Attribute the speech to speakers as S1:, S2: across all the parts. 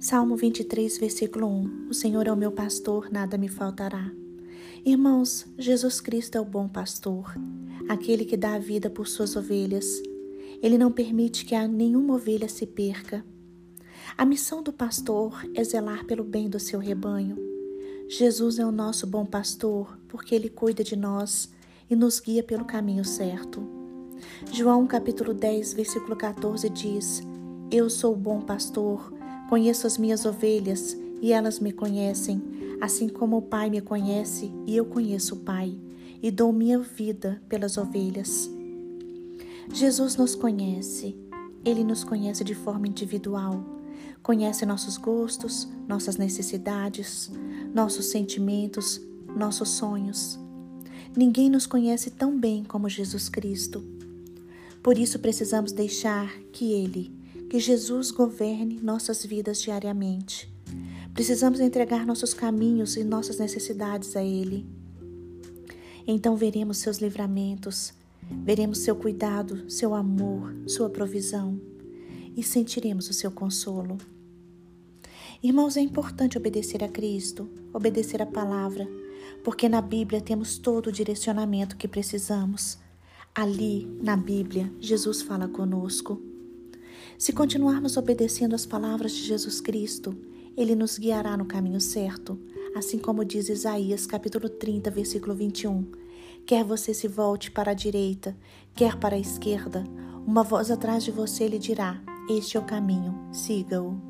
S1: Salmo 23, versículo 1: O Senhor é o meu pastor, nada me faltará. Irmãos, Jesus Cristo é o bom pastor, aquele que dá a vida por suas ovelhas. Ele não permite que nenhuma ovelha se perca. A missão do pastor é zelar pelo bem do seu rebanho. Jesus é o nosso bom pastor porque ele cuida de nós e nos guia pelo caminho certo. João capítulo 10, versículo 14 diz: Eu sou o bom pastor Conheço as minhas ovelhas e elas me conhecem, assim como o Pai me conhece e eu conheço o Pai, e dou minha vida pelas ovelhas. Jesus nos conhece, ele nos conhece de forma individual, conhece nossos gostos, nossas necessidades, nossos sentimentos, nossos sonhos. Ninguém nos conhece tão bem como Jesus Cristo. Por isso precisamos deixar que Ele, que Jesus governe nossas vidas diariamente. Precisamos entregar nossos caminhos e nossas necessidades a Ele. Então veremos seus livramentos, veremos seu cuidado, seu amor, sua provisão e sentiremos o seu consolo. Irmãos, é importante obedecer a Cristo, obedecer a palavra, porque na Bíblia temos todo o direcionamento que precisamos. Ali, na Bíblia, Jesus fala conosco. Se continuarmos obedecendo as palavras de Jesus Cristo, ele nos guiará no caminho certo, assim como diz Isaías capítulo 30, versículo 21. Quer você se volte para a direita, quer para a esquerda, uma voz atrás de você lhe dirá: Este é o caminho, siga-o.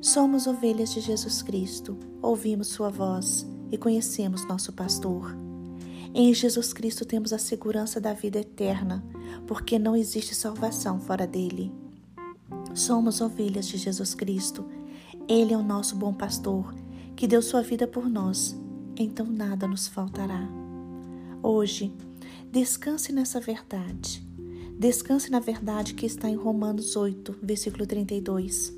S1: Somos ovelhas de Jesus Cristo, ouvimos Sua voz e conhecemos nosso pastor. Em Jesus Cristo temos a segurança da vida eterna, porque não existe salvação fora dele. Somos ovelhas de Jesus Cristo. Ele é o nosso bom pastor, que deu sua vida por nós, então nada nos faltará. Hoje, descanse nessa verdade. Descanse na verdade que está em Romanos 8, versículo 32.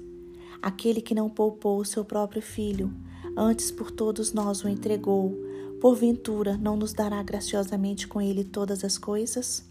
S1: Aquele que não poupou o seu próprio filho, antes por todos nós o entregou, porventura não nos dará graciosamente com ele todas as coisas?